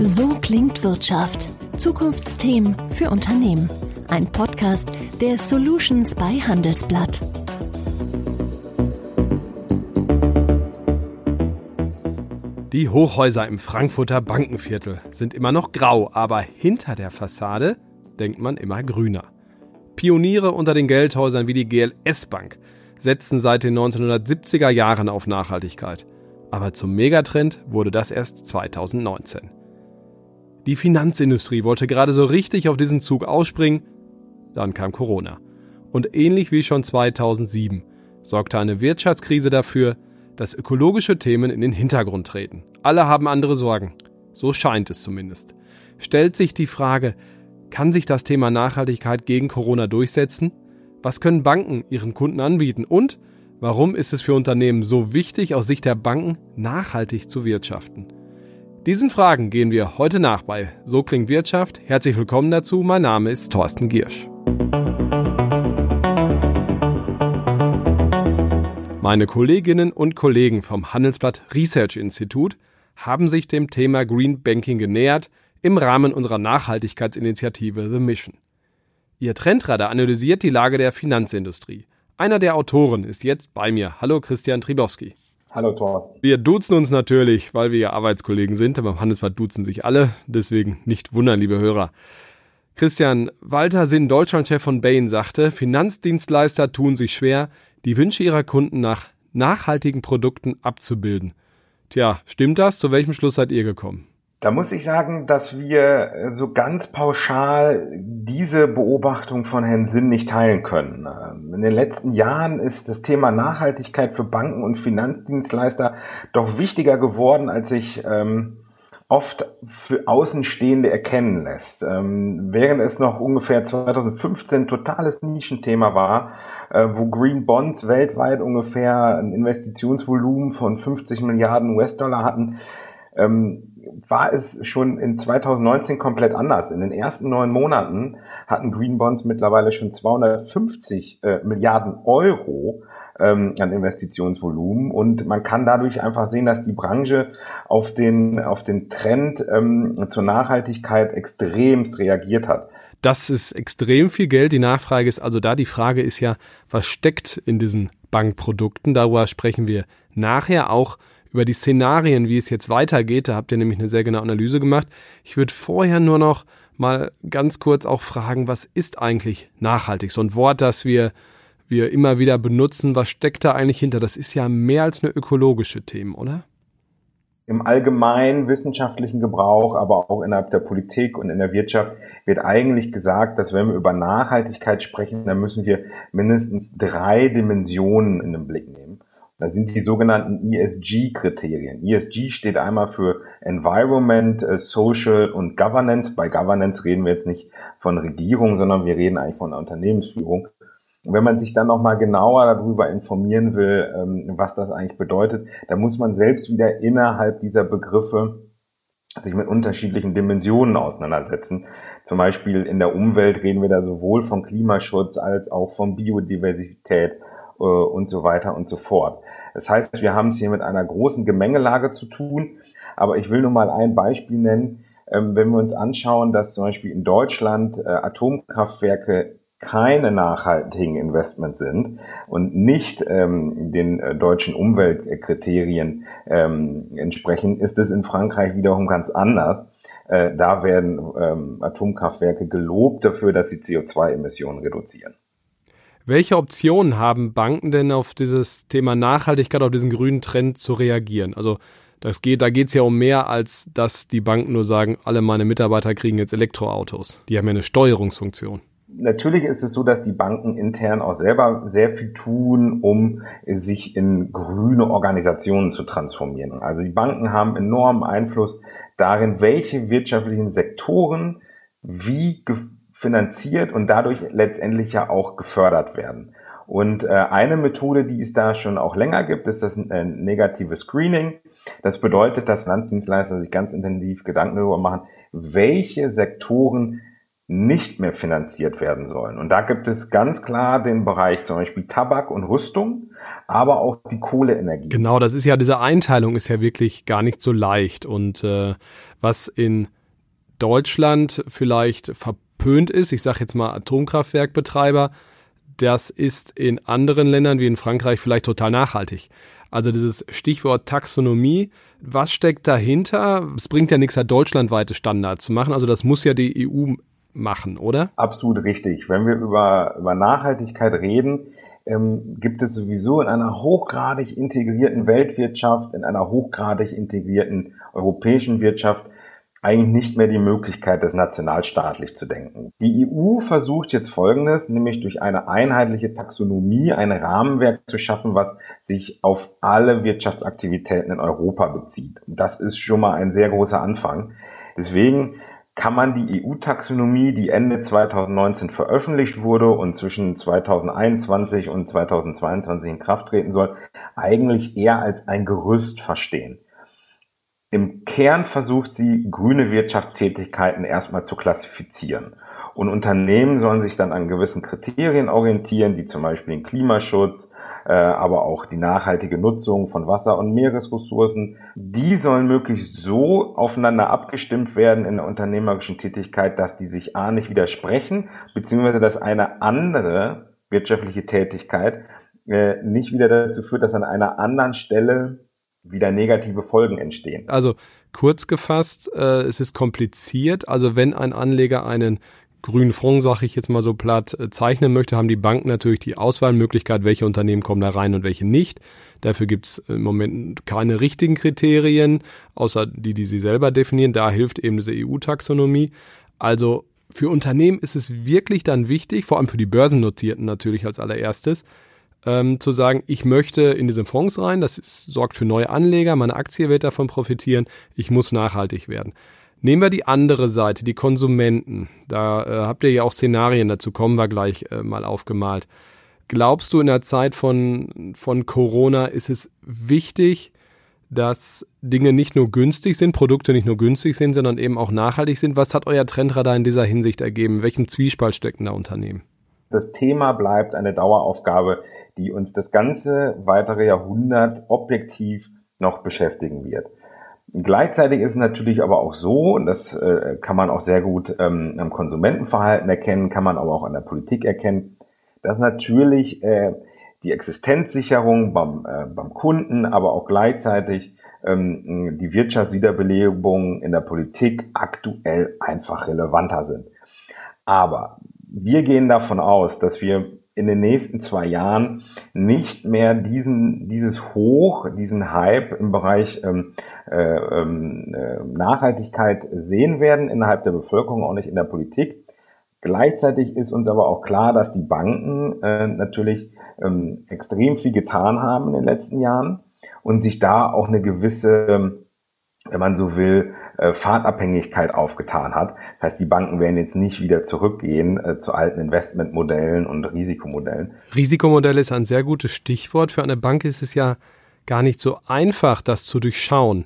So klingt Wirtschaft. Zukunftsthemen für Unternehmen. Ein Podcast der Solutions bei Handelsblatt. Die Hochhäuser im Frankfurter Bankenviertel sind immer noch grau, aber hinter der Fassade denkt man immer grüner. Pioniere unter den Geldhäusern wie die GLS Bank setzen seit den 1970er Jahren auf Nachhaltigkeit. Aber zum Megatrend wurde das erst 2019. Die Finanzindustrie wollte gerade so richtig auf diesen Zug ausspringen, dann kam Corona. Und ähnlich wie schon 2007 sorgte eine Wirtschaftskrise dafür, dass ökologische Themen in den Hintergrund treten. Alle haben andere Sorgen. So scheint es zumindest. Stellt sich die Frage, kann sich das Thema Nachhaltigkeit gegen Corona durchsetzen? Was können Banken ihren Kunden anbieten? Und warum ist es für Unternehmen so wichtig, aus Sicht der Banken nachhaltig zu wirtschaften? Diesen Fragen gehen wir heute nach bei So klingt Wirtschaft. Herzlich willkommen dazu. Mein Name ist Thorsten Giersch. Meine Kolleginnen und Kollegen vom Handelsblatt Research Institut haben sich dem Thema Green Banking genähert im Rahmen unserer Nachhaltigkeitsinitiative The Mission. Ihr Trendradar analysiert die Lage der Finanzindustrie. Einer der Autoren ist jetzt bei mir. Hallo Christian Tribowski. Hallo Thorsten. Wir duzen uns natürlich, weil wir ja Arbeitskollegen sind. Beim Handelsblatt duzen sich alle, deswegen nicht wundern, liebe Hörer. Christian, Walter Sinn, Deutschlandchef von Bain, sagte, Finanzdienstleister tun sich schwer, die Wünsche ihrer Kunden nach nachhaltigen Produkten abzubilden. Tja, stimmt das? Zu welchem Schluss seid ihr gekommen? Da muss ich sagen, dass wir äh, so ganz pauschal diese Beobachtung von Herrn Sinn nicht teilen können. Ähm, in den letzten Jahren ist das Thema Nachhaltigkeit für Banken und Finanzdienstleister doch wichtiger geworden, als sich ähm, oft für Außenstehende erkennen lässt. Ähm, während es noch ungefähr 2015 totales Nischenthema war, äh, wo Green Bonds weltweit ungefähr ein Investitionsvolumen von 50 Milliarden US-Dollar hatten, ähm, war es schon in 2019 komplett anders. In den ersten neun Monaten hatten Green Bonds mittlerweile schon 250 äh, Milliarden Euro ähm, an Investitionsvolumen und man kann dadurch einfach sehen, dass die Branche auf den, auf den Trend ähm, zur Nachhaltigkeit extremst reagiert hat. Das ist extrem viel Geld. Die Nachfrage ist also da. Die Frage ist ja, was steckt in diesen Bankprodukten? Darüber sprechen wir nachher auch über die Szenarien, wie es jetzt weitergeht. Da habt ihr nämlich eine sehr genaue Analyse gemacht. Ich würde vorher nur noch mal ganz kurz auch fragen, was ist eigentlich nachhaltig? So ein Wort, das wir, wir immer wieder benutzen, was steckt da eigentlich hinter? Das ist ja mehr als eine ökologische Themen, oder? Im allgemeinen wissenschaftlichen Gebrauch, aber auch innerhalb der Politik und in der Wirtschaft wird eigentlich gesagt, dass wenn wir über Nachhaltigkeit sprechen, dann müssen wir mindestens drei Dimensionen in den Blick nehmen. Das sind die sogenannten ESG-Kriterien. ESG steht einmal für Environment, äh, Social und Governance. Bei Governance reden wir jetzt nicht von Regierung, sondern wir reden eigentlich von Unternehmensführung. Und wenn man sich dann nochmal genauer darüber informieren will, ähm, was das eigentlich bedeutet, dann muss man selbst wieder innerhalb dieser Begriffe sich mit unterschiedlichen Dimensionen auseinandersetzen. Zum Beispiel in der Umwelt reden wir da sowohl von Klimaschutz als auch von Biodiversität äh, und so weiter und so fort. Das heißt, wir haben es hier mit einer großen Gemengelage zu tun. Aber ich will nur mal ein Beispiel nennen. Ähm, wenn wir uns anschauen, dass zum Beispiel in Deutschland äh, Atomkraftwerke keine nachhaltigen Investments sind und nicht ähm, den äh, deutschen Umweltkriterien ähm, entsprechen, ist es in Frankreich wiederum ganz anders. Äh, da werden ähm, Atomkraftwerke gelobt dafür, dass sie CO2-Emissionen reduzieren. Welche Optionen haben Banken denn auf dieses Thema Nachhaltigkeit, auf diesen grünen Trend zu reagieren? Also das geht, da geht es ja um mehr, als dass die Banken nur sagen, alle meine Mitarbeiter kriegen jetzt Elektroautos. Die haben ja eine Steuerungsfunktion. Natürlich ist es so, dass die Banken intern auch selber sehr viel tun, um sich in grüne Organisationen zu transformieren. Also die Banken haben enormen Einfluss darin, welche wirtschaftlichen Sektoren wie finanziert und dadurch letztendlich ja auch gefördert werden. Und äh, eine Methode, die es da schon auch länger gibt, ist das äh, negative Screening. Das bedeutet, dass Finanzdienstleister sich ganz intensiv Gedanken darüber machen, welche Sektoren nicht mehr finanziert werden sollen. Und da gibt es ganz klar den Bereich zum Beispiel Tabak und Rüstung, aber auch die Kohleenergie. Genau, das ist ja, diese Einteilung ist ja wirklich gar nicht so leicht. Und äh, was in Deutschland vielleicht verpönt ist, ich sage jetzt mal Atomkraftwerkbetreiber, das ist in anderen Ländern wie in Frankreich vielleicht total nachhaltig. Also dieses Stichwort Taxonomie, was steckt dahinter? Es bringt ja nichts, da deutschlandweite Standards zu machen. Also das muss ja die EU machen, oder? Absolut richtig. Wenn wir über, über Nachhaltigkeit reden, ähm, gibt es sowieso in einer hochgradig integrierten Weltwirtschaft, in einer hochgradig integrierten europäischen Wirtschaft eigentlich nicht mehr die Möglichkeit, das nationalstaatlich zu denken. Die EU versucht jetzt Folgendes, nämlich durch eine einheitliche Taxonomie ein Rahmenwerk zu schaffen, was sich auf alle Wirtschaftsaktivitäten in Europa bezieht. Das ist schon mal ein sehr großer Anfang. Deswegen kann man die EU-Taxonomie, die Ende 2019 veröffentlicht wurde und zwischen 2021 und 2022 in Kraft treten soll, eigentlich eher als ein Gerüst verstehen. Im Kern versucht sie, grüne Wirtschaftstätigkeiten erstmal zu klassifizieren. Und Unternehmen sollen sich dann an gewissen Kriterien orientieren, wie zum Beispiel den Klimaschutz, äh, aber auch die nachhaltige Nutzung von Wasser- und Meeresressourcen. Die sollen möglichst so aufeinander abgestimmt werden in der unternehmerischen Tätigkeit, dass die sich A nicht widersprechen, beziehungsweise dass eine andere wirtschaftliche Tätigkeit äh, nicht wieder dazu führt, dass an einer anderen Stelle wieder negative Folgen entstehen. Also kurz gefasst, äh, es ist kompliziert. Also wenn ein Anleger einen grünen Fonds, sage ich jetzt mal so platt, äh, zeichnen möchte, haben die Banken natürlich die Auswahlmöglichkeit, welche Unternehmen kommen da rein und welche nicht. Dafür gibt es im Moment keine richtigen Kriterien, außer die, die sie selber definieren. Da hilft eben diese EU-Taxonomie. Also für Unternehmen ist es wirklich dann wichtig, vor allem für die Börsennotierten natürlich als allererstes, ähm, zu sagen, ich möchte in diese Fonds rein, das ist, sorgt für neue Anleger, meine Aktie wird davon profitieren, ich muss nachhaltig werden. Nehmen wir die andere Seite, die Konsumenten. Da äh, habt ihr ja auch Szenarien, dazu kommen wir gleich äh, mal aufgemalt. Glaubst du, in der Zeit von, von Corona ist es wichtig, dass Dinge nicht nur günstig sind, Produkte nicht nur günstig sind, sondern eben auch nachhaltig sind? Was hat euer Trendradar in dieser Hinsicht ergeben? Welchen Zwiespalt stecken da Unternehmen? Das Thema bleibt eine Daueraufgabe, die uns das ganze weitere Jahrhundert objektiv noch beschäftigen wird. Gleichzeitig ist es natürlich aber auch so, und das äh, kann man auch sehr gut ähm, am Konsumentenverhalten erkennen, kann man aber auch an der Politik erkennen, dass natürlich äh, die Existenzsicherung beim, äh, beim Kunden, aber auch gleichzeitig ähm, die Wirtschaftswiederbelebung in der Politik aktuell einfach relevanter sind. Aber wir gehen davon aus, dass wir in den nächsten zwei Jahren nicht mehr diesen, dieses Hoch, diesen Hype im Bereich ähm, äh, ähm, äh, Nachhaltigkeit sehen werden innerhalb der Bevölkerung, auch nicht in der Politik. Gleichzeitig ist uns aber auch klar, dass die Banken äh, natürlich ähm, extrem viel getan haben in den letzten Jahren und sich da auch eine gewisse, wenn man so will, äh, Fahrtabhängigkeit aufgetan hat. Heißt, die Banken werden jetzt nicht wieder zurückgehen äh, zu alten Investmentmodellen und Risikomodellen. Risikomodell ist ein sehr gutes Stichwort. Für eine Bank ist es ja gar nicht so einfach, das zu durchschauen.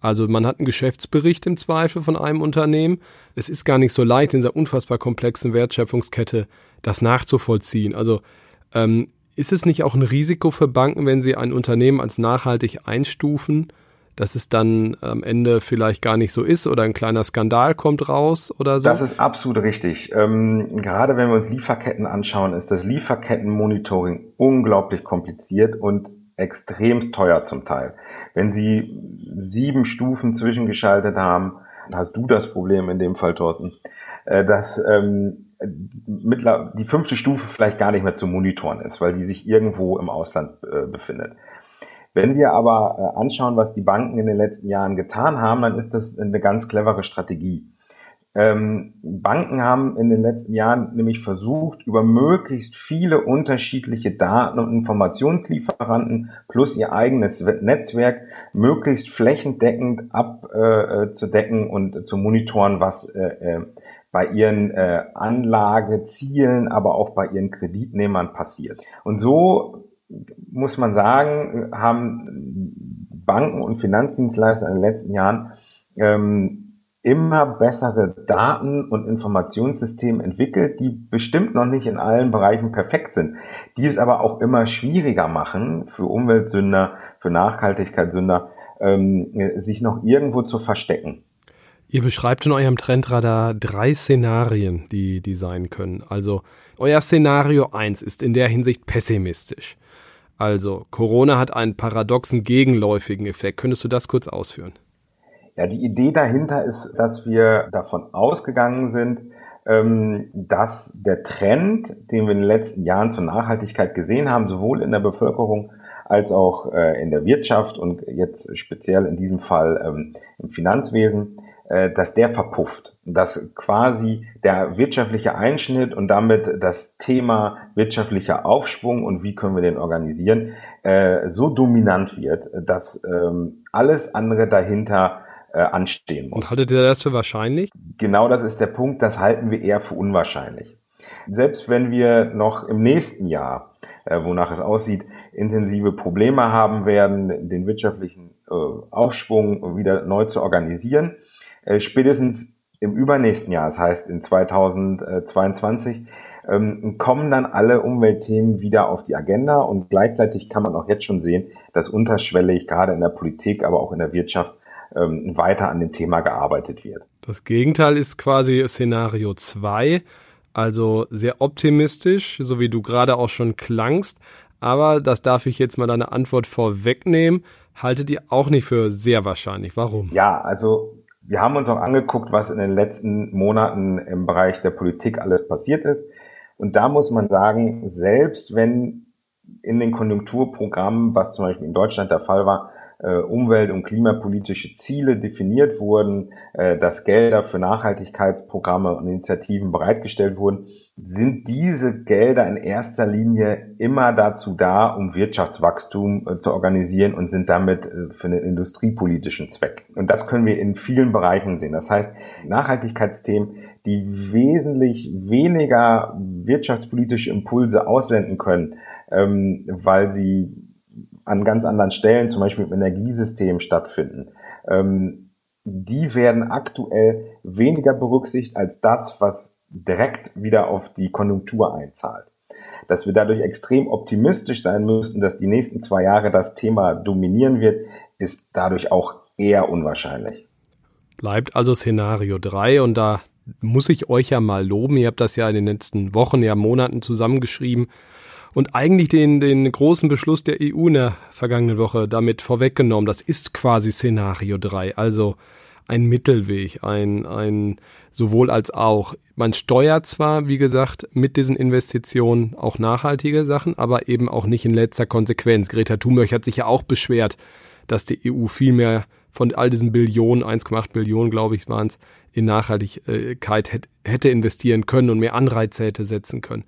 Also man hat einen Geschäftsbericht im Zweifel von einem Unternehmen. Es ist gar nicht so leicht, in dieser unfassbar komplexen Wertschöpfungskette das nachzuvollziehen. Also ähm, ist es nicht auch ein Risiko für Banken, wenn sie ein Unternehmen als nachhaltig einstufen, dass es dann am Ende vielleicht gar nicht so ist oder ein kleiner Skandal kommt raus oder so? Das ist absolut richtig. Ähm, gerade wenn wir uns Lieferketten anschauen, ist das Lieferkettenmonitoring unglaublich kompliziert und extremst teuer zum Teil. Wenn Sie sieben Stufen zwischengeschaltet haben, hast du das Problem in dem Fall, Thorsten, äh, dass ähm, die fünfte Stufe vielleicht gar nicht mehr zu monitoren ist, weil die sich irgendwo im Ausland äh, befindet. Wenn wir aber äh, anschauen, was die Banken in den letzten Jahren getan haben, dann ist das eine ganz clevere Strategie. Ähm, Banken haben in den letzten Jahren nämlich versucht, über möglichst viele unterschiedliche Daten- und Informationslieferanten plus ihr eigenes Netzwerk möglichst flächendeckend abzudecken äh, und zu monitoren, was äh, äh, bei ihren äh, Anlagezielen, aber auch bei ihren Kreditnehmern passiert. Und so muss man sagen, haben Banken und Finanzdienstleister in den letzten Jahren ähm, immer bessere Daten- und Informationssysteme entwickelt, die bestimmt noch nicht in allen Bereichen perfekt sind, die es aber auch immer schwieriger machen für Umweltsünder, für Nachhaltigkeitssünder, ähm, sich noch irgendwo zu verstecken. Ihr beschreibt in eurem Trendradar drei Szenarien, die, die sein können. Also euer Szenario 1 ist in der Hinsicht pessimistisch. Also Corona hat einen paradoxen gegenläufigen Effekt. Könntest du das kurz ausführen? Ja, die Idee dahinter ist, dass wir davon ausgegangen sind, ähm, dass der Trend, den wir in den letzten Jahren zur Nachhaltigkeit gesehen haben, sowohl in der Bevölkerung als auch äh, in der Wirtschaft und jetzt speziell in diesem Fall ähm, im Finanzwesen, dass der verpufft. Dass quasi der wirtschaftliche Einschnitt und damit das Thema wirtschaftlicher Aufschwung und wie können wir den organisieren, äh, so dominant wird, dass ähm, alles andere dahinter äh, anstehen muss. Und haltet ihr das für wahrscheinlich? Genau das ist der Punkt, das halten wir eher für unwahrscheinlich. Selbst wenn wir noch im nächsten Jahr, äh, wonach es aussieht, intensive Probleme haben werden, den wirtschaftlichen äh, Aufschwung wieder neu zu organisieren, äh, spätestens im übernächsten Jahr, das heißt in 2022, ähm, kommen dann alle Umweltthemen wieder auf die Agenda und gleichzeitig kann man auch jetzt schon sehen, dass unterschwellig gerade in der Politik, aber auch in der Wirtschaft ähm, weiter an dem Thema gearbeitet wird. Das Gegenteil ist quasi Szenario 2, also sehr optimistisch, so wie du gerade auch schon klangst. Aber das darf ich jetzt mal deine Antwort vorwegnehmen. Haltet ihr auch nicht für sehr wahrscheinlich. Warum? Ja, also wir haben uns auch angeguckt, was in den letzten Monaten im Bereich der Politik alles passiert ist. Und da muss man sagen, selbst wenn in den Konjunkturprogrammen, was zum Beispiel in Deutschland der Fall war, äh, umwelt- und klimapolitische Ziele definiert wurden, äh, dass Gelder für Nachhaltigkeitsprogramme und Initiativen bereitgestellt wurden, sind diese Gelder in erster Linie immer dazu da, um Wirtschaftswachstum äh, zu organisieren und sind damit äh, für einen industriepolitischen Zweck. Und das können wir in vielen Bereichen sehen. Das heißt, Nachhaltigkeitsthemen, die wesentlich weniger wirtschaftspolitische Impulse aussenden können, ähm, weil sie an ganz anderen Stellen, zum Beispiel im Energiesystem stattfinden, ähm, die werden aktuell weniger berücksichtigt als das, was direkt wieder auf die Konjunktur einzahlt. Dass wir dadurch extrem optimistisch sein müssten, dass die nächsten zwei Jahre das Thema dominieren wird, ist dadurch auch eher unwahrscheinlich. Bleibt also Szenario 3 und da muss ich euch ja mal loben. Ihr habt das ja in den letzten Wochen, ja Monaten zusammengeschrieben und eigentlich den, den großen Beschluss der EU in der vergangenen Woche damit vorweggenommen. Das ist quasi Szenario 3, also ein Mittelweg, ein, ein sowohl als auch. Man steuert zwar, wie gesagt, mit diesen Investitionen auch nachhaltige Sachen, aber eben auch nicht in letzter Konsequenz. Greta Thunberg hat sich ja auch beschwert, dass die EU viel mehr von all diesen Billionen, 1,8 Billionen, glaube ich, waren es, in Nachhaltigkeit hätte investieren können und mehr Anreize hätte setzen können.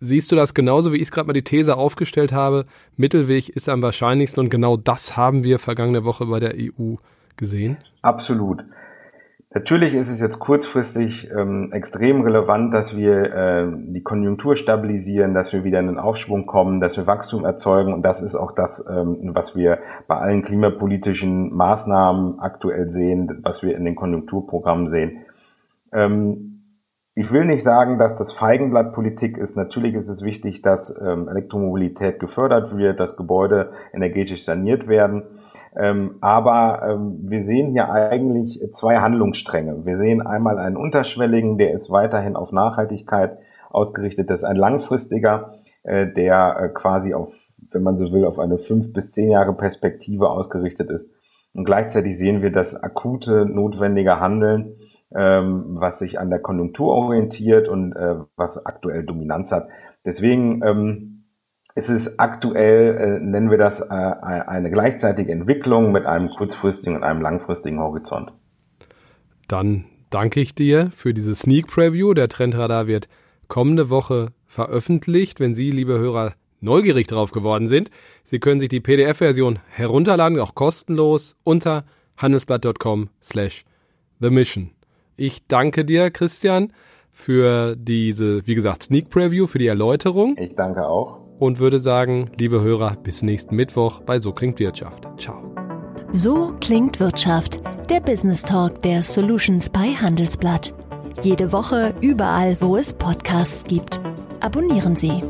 Siehst du das genauso, wie ich es gerade mal die These aufgestellt habe? Mittelweg ist am wahrscheinlichsten und genau das haben wir vergangene Woche bei der EU gesehen? Absolut. Natürlich ist es jetzt kurzfristig ähm, extrem relevant, dass wir äh, die Konjunktur stabilisieren, dass wir wieder in den Aufschwung kommen, dass wir Wachstum erzeugen. Und das ist auch das, ähm, was wir bei allen klimapolitischen Maßnahmen aktuell sehen, was wir in den Konjunkturprogrammen sehen. Ähm, ich will nicht sagen, dass das Feigenblatt Politik ist. Natürlich ist es wichtig, dass ähm, Elektromobilität gefördert wird, dass Gebäude energetisch saniert werden. Ähm, aber ähm, wir sehen hier eigentlich zwei Handlungsstränge. Wir sehen einmal einen unterschwelligen, der ist weiterhin auf Nachhaltigkeit ausgerichtet. Das ist ein langfristiger, äh, der äh, quasi auf, wenn man so will, auf eine fünf bis zehn Jahre Perspektive ausgerichtet ist. Und gleichzeitig sehen wir das akute, notwendige Handeln ähm, was sich an der Konjunktur orientiert und äh, was aktuell Dominanz hat. Deswegen ähm, ist es aktuell, äh, nennen wir das, äh, eine gleichzeitige Entwicklung mit einem kurzfristigen und einem langfristigen Horizont. Dann danke ich dir für diese Sneak Preview. Der Trendradar wird kommende Woche veröffentlicht. Wenn Sie, liebe Hörer, neugierig drauf geworden sind, Sie können sich die PDF-Version herunterladen, auch kostenlos, unter handelsblatt.com slash the mission. Ich danke dir, Christian, für diese, wie gesagt, Sneak Preview, für die Erläuterung. Ich danke auch. Und würde sagen, liebe Hörer, bis nächsten Mittwoch bei So klingt Wirtschaft. Ciao. So klingt Wirtschaft. Der Business Talk der Solutions bei Handelsblatt. Jede Woche überall, wo es Podcasts gibt. Abonnieren Sie.